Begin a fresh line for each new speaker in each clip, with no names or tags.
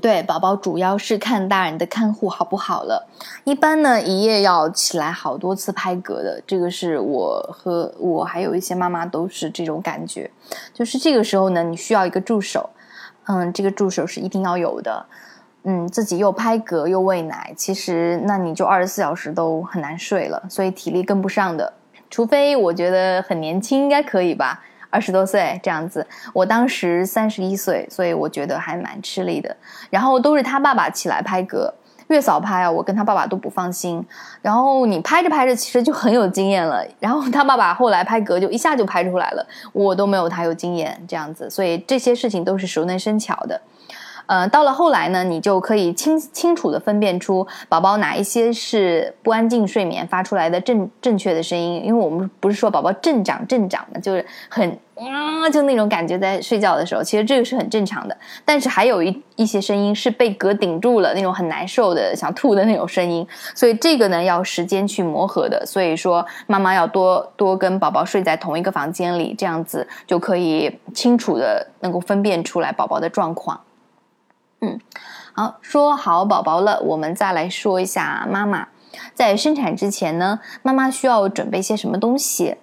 对，宝宝主要是看大人的看护好不好了。一般呢，一夜要起来好多次拍嗝的，这个是我和我还有一些妈妈都是这种感觉。就是这个时候呢，你需要一个助手，嗯，这个助手是一定要有的。嗯，自己又拍嗝又喂奶，其实那你就二十四小时都很难睡了，所以体力跟不上的。除非我觉得很年轻，应该可以吧。二十多岁这样子，我当时三十一岁，所以我觉得还蛮吃力的。然后都是他爸爸起来拍嗝，月嫂拍啊，我跟他爸爸都不放心。然后你拍着拍着，其实就很有经验了。然后他爸爸后来拍嗝就一下就拍出来了，我都没有他有经验这样子，所以这些事情都是熟能生巧的。呃，到了后来呢，你就可以清清楚的分辨出宝宝哪一些是不安静睡眠发出来的正正确的声音，因为我们不是说宝宝正长正长的，就是很啊，就那种感觉在睡觉的时候，其实这个是很正常的。但是还有一一些声音是被嗝顶住了，那种很难受的想吐的那种声音，所以这个呢要时间去磨合的。所以说妈妈要多多跟宝宝睡在同一个房间里，这样子就可以清楚的能够分辨出来宝宝的状况。嗯，好，说好宝宝了，我们再来说一下妈妈在生产之前呢，妈妈需要准备些什么东西？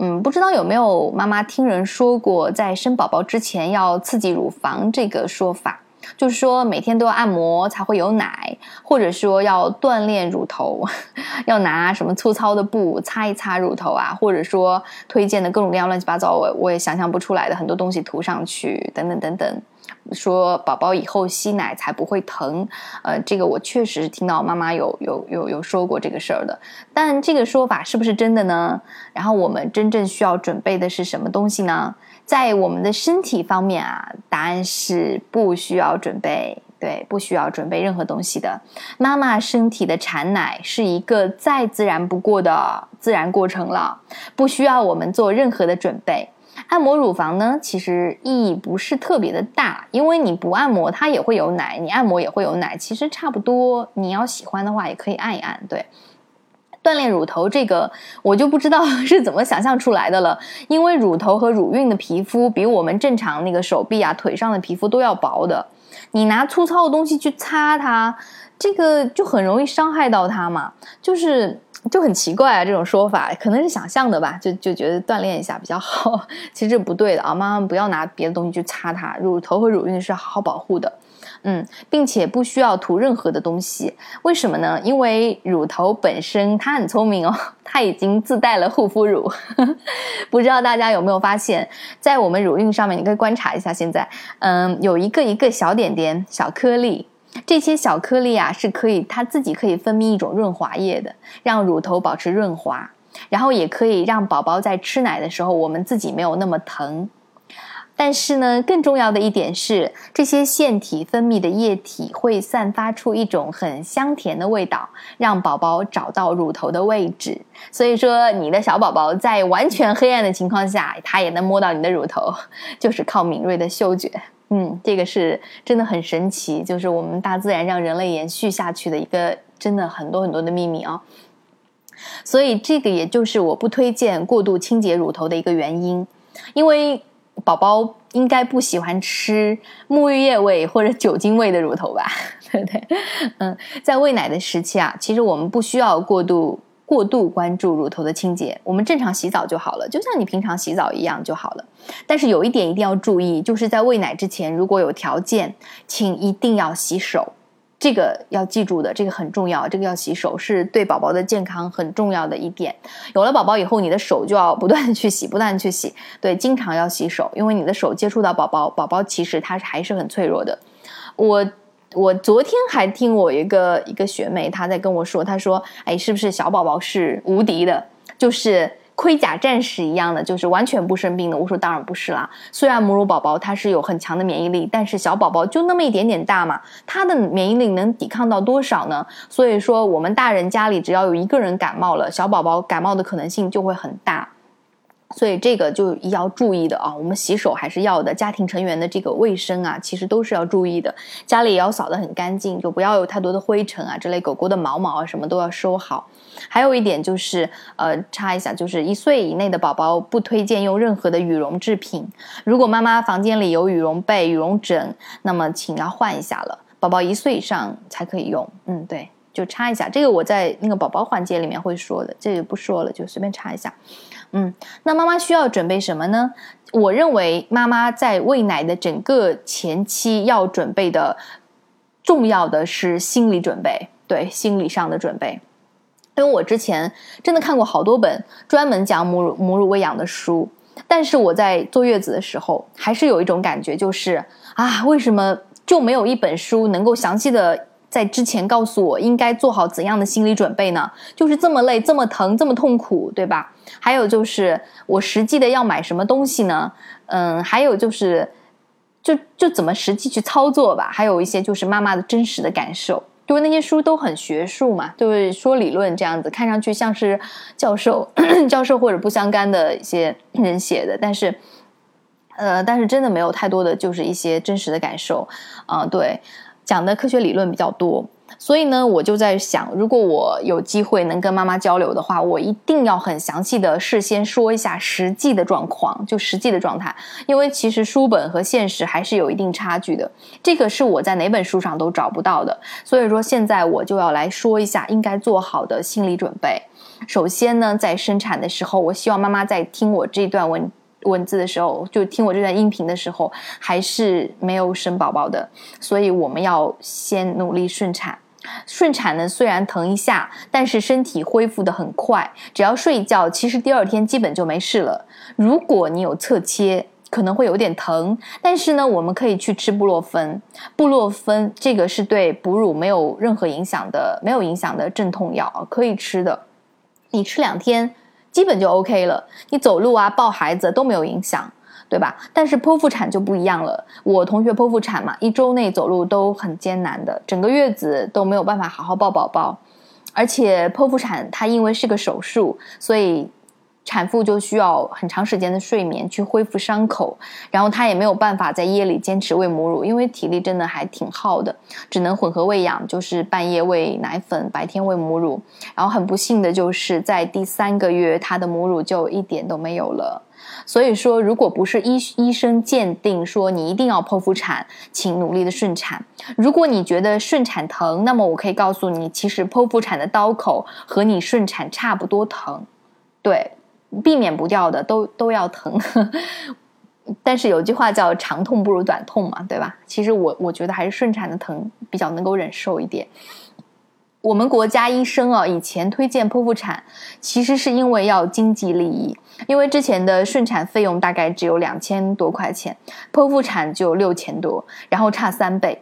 嗯，不知道有没有妈妈听人说过，在生宝宝之前要刺激乳房这个说法，就是说每天都要按摩才会有奶，或者说要锻炼乳头，要拿什么粗糙的布擦一擦乳头啊，或者说推荐的各种各样乱七八糟，我我也想象不出来的很多东西涂上去，等等等等。说宝宝以后吸奶才不会疼，呃，这个我确实听到妈妈有有有有说过这个事儿的，但这个说法是不是真的呢？然后我们真正需要准备的是什么东西呢？在我们的身体方面啊，答案是不需要准备，对，不需要准备任何东西的。妈妈身体的产奶是一个再自然不过的自然过程了，不需要我们做任何的准备。按摩乳房呢，其实意义不是特别的大，因为你不按摩它也会有奶，你按摩也会有奶，其实差不多。你要喜欢的话，也可以按一按。对，锻炼乳头这个，我就不知道是怎么想象出来的了。因为乳头和乳晕的皮肤比我们正常那个手臂啊、腿上的皮肤都要薄的，你拿粗糙的东西去擦它，这个就很容易伤害到它嘛，就是。就很奇怪啊，这种说法可能是想象的吧，就就觉得锻炼一下比较好，其实这不对的啊，妈妈不要拿别的东西去擦它，乳头和乳晕是好好保护的，嗯，并且不需要涂任何的东西，为什么呢？因为乳头本身它很聪明哦，它已经自带了护肤乳，不知道大家有没有发现，在我们乳晕上面，你可以观察一下，现在，嗯，有一个一个小点点、小颗粒。这些小颗粒啊，是可以它自己可以分泌一种润滑液的，让乳头保持润滑，然后也可以让宝宝在吃奶的时候，我们自己没有那么疼。但是呢，更重要的一点是，这些腺体分泌的液体会散发出一种很香甜的味道，让宝宝找到乳头的位置。所以说，你的小宝宝在完全黑暗的情况下，他也能摸到你的乳头，就是靠敏锐的嗅觉。嗯，这个是真的很神奇，就是我们大自然让人类延续下去的一个真的很多很多的秘密啊。所以这个也就是我不推荐过度清洁乳头的一个原因，因为宝宝应该不喜欢吃沐浴液味或者酒精味的乳头吧，对不对？嗯，在喂奶的时期啊，其实我们不需要过度。过度关注乳头的清洁，我们正常洗澡就好了，就像你平常洗澡一样就好了。但是有一点一定要注意，就是在喂奶之前，如果有条件，请一定要洗手，这个要记住的，这个很重要，这个要洗手是对宝宝的健康很重要的一点。有了宝宝以后，你的手就要不断的去洗，不断的去洗，对，经常要洗手，因为你的手接触到宝宝，宝宝其实他还是很脆弱的。我。我昨天还听我一个一个学妹，她在跟我说，她说：“哎，是不是小宝宝是无敌的，就是盔甲战士一样的，就是完全不生病的？”我说：“当然不是啦，虽然母乳宝宝他是有很强的免疫力，但是小宝宝就那么一点点大嘛，他的免疫力能抵抗到多少呢？所以说，我们大人家里只要有一个人感冒了，小宝宝感冒的可能性就会很大。”所以这个就要注意的啊，我们洗手还是要的，家庭成员的这个卫生啊，其实都是要注意的。家里也要扫得很干净，就不要有太多的灰尘啊之类，狗狗的毛毛啊什么都要收好。还有一点就是，呃，插一下，就是一岁以内的宝宝不推荐用任何的羽绒制品。如果妈妈房间里有羽绒被、羽绒枕，那么请要换一下了。宝宝一岁以上才可以用。嗯，对，就插一下，这个我在那个宝宝环节里面会说的，这个不说了，就随便插一下。嗯，那妈妈需要准备什么呢？我认为妈妈在喂奶的整个前期要准备的重要的是心理准备，对心理上的准备。因为我之前真的看过好多本专门讲母乳母乳喂养的书，但是我在坐月子的时候，还是有一种感觉，就是啊，为什么就没有一本书能够详细的在之前告诉我应该做好怎样的心理准备呢？就是这么累、这么疼、这么痛苦，对吧？还有就是我实际的要买什么东西呢？嗯，还有就是，就就怎么实际去操作吧？还有一些就是妈妈的真实的感受。因为那些书都很学术嘛，就是说理论这样子，看上去像是教授、教授或者不相干的一些人写的，但是，呃，但是真的没有太多的就是一些真实的感受，啊，对，讲的科学理论比较多。所以呢，我就在想，如果我有机会能跟妈妈交流的话，我一定要很详细的事先说一下实际的状况，就实际的状态，因为其实书本和现实还是有一定差距的。这个是我在哪本书上都找不到的。所以说，现在我就要来说一下应该做好的心理准备。首先呢，在生产的时候，我希望妈妈在听我这段文。文字的时候，就听我这段音频的时候，还是没有生宝宝的，所以我们要先努力顺产。顺产呢，虽然疼一下，但是身体恢复的很快，只要睡一觉，其实第二天基本就没事了。如果你有侧切，可能会有点疼，但是呢，我们可以去吃布洛芬。布洛芬这个是对哺乳没有任何影响的，没有影响的镇痛药，可以吃的。你吃两天，基本就 OK 了。你走路啊、抱孩子都没有影响。对吧？但是剖腹产就不一样了。我同学剖腹产嘛，一周内走路都很艰难的，整个月子都没有办法好好抱宝宝。而且剖腹产它因为是个手术，所以产妇就需要很长时间的睡眠去恢复伤口，然后她也没有办法在夜里坚持喂母乳，因为体力真的还挺耗的，只能混合喂养，就是半夜喂奶粉，白天喂母乳。然后很不幸的就是在第三个月，她的母乳就一点都没有了。所以说，如果不是医医生鉴定说你一定要剖腹产，请努力的顺产。如果你觉得顺产疼，那么我可以告诉你，其实剖腹产的刀口和你顺产差不多疼，对，避免不掉的都都要疼。但是有句话叫长痛不如短痛嘛，对吧？其实我我觉得还是顺产的疼比较能够忍受一点。我们国家医生啊，以前推荐剖腹产，其实是因为要经济利益。因为之前的顺产费用大概只有两千多块钱，剖腹产就六千多，然后差三倍，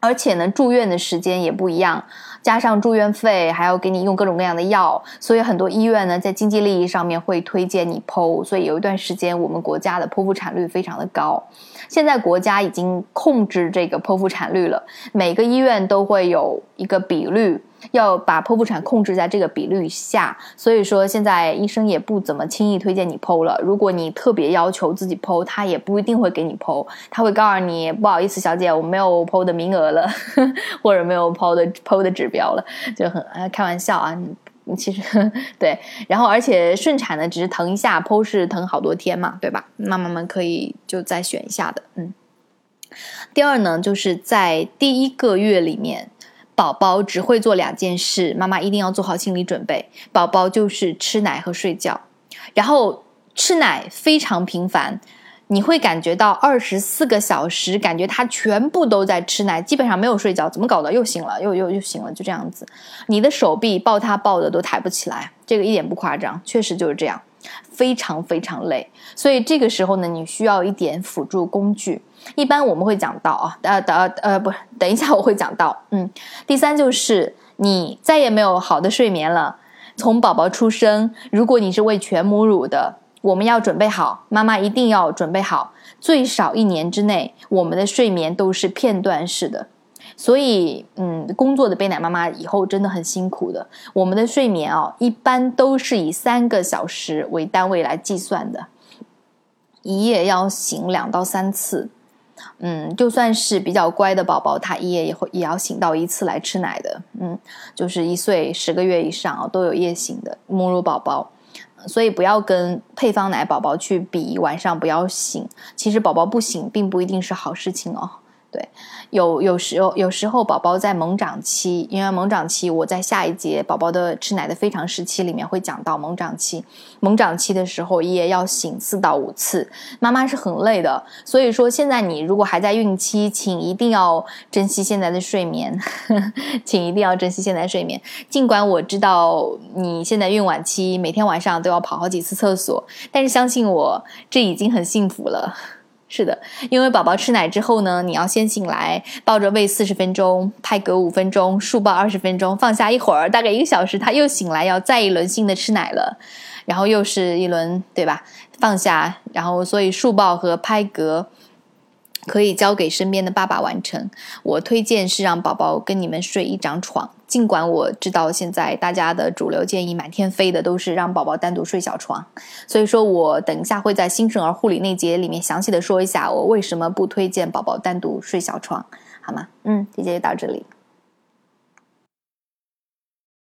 而且呢住院的时间也不一样，加上住院费还要给你用各种各样的药，所以很多医院呢在经济利益上面会推荐你剖，所以有一段时间我们国家的剖腹产率非常的高。现在国家已经控制这个剖腹产率了，每个医院都会有一个比率。要把剖腹产控制在这个比率下，所以说现在医生也不怎么轻易推荐你剖了。如果你特别要求自己剖，他也不一定会给你剖，他会告诉你不好意思，小姐，我没有剖的名额了，或者没有剖的剖的指标了，就很开玩笑啊。你其实 对，然后而且顺产呢，只是疼一下，剖是疼好多天嘛，对吧？妈妈们可以就再选一下的。嗯，第二呢，就是在第一个月里面。宝宝只会做两件事，妈妈一定要做好心理准备。宝宝就是吃奶和睡觉，然后吃奶非常频繁，你会感觉到二十四个小时，感觉他全部都在吃奶，基本上没有睡觉。怎么搞的？又醒了，又又又醒了，就这样子。你的手臂抱他抱的都抬不起来，这个一点不夸张，确实就是这样。非常非常累，所以这个时候呢，你需要一点辅助工具。一般我们会讲到啊，呃，等呃，不，等一下我会讲到。嗯，第三就是你再也没有好的睡眠了。从宝宝出生，如果你是喂全母乳的，我们要准备好，妈妈一定要准备好，最少一年之内，我们的睡眠都是片段式的。所以，嗯，工作的背奶妈妈以后真的很辛苦的。我们的睡眠哦，一般都是以三个小时为单位来计算的，一夜要醒两到三次。嗯，就算是比较乖的宝宝，他一夜也会也要醒到一次来吃奶的。嗯，就是一岁十个月以上啊，都有夜醒的母乳宝宝。所以不要跟配方奶宝宝去比，晚上不要醒。其实宝宝不醒并不一定是好事情哦。对，有有时候有时候宝宝在猛长期，因为猛长期，我在下一节宝宝的吃奶的非常时期里面会讲到猛长期。猛长期的时候也要醒四到五次，妈妈是很累的。所以说，现在你如果还在孕期，请一定要珍惜现在的睡眠，请一定要珍惜现在睡眠。尽管我知道你现在孕晚期，每天晚上都要跑好几次厕所，但是相信我，这已经很幸福了。是的，因为宝宝吃奶之后呢，你要先醒来，抱着喂四十分钟，拍嗝五分钟，竖抱二十分钟，放下一会儿，大概一个小时，他又醒来，要再一轮性的吃奶了，然后又是一轮，对吧？放下，然后所以竖抱和拍嗝。可以交给身边的爸爸完成。我推荐是让宝宝跟你们睡一张床，尽管我知道现在大家的主流建议满天飞的都是让宝宝单独睡小床，所以说我等一下会在新生儿护理那节里面详细的说一下我为什么不推荐宝宝单独睡小床，好吗？嗯，这节就到这里。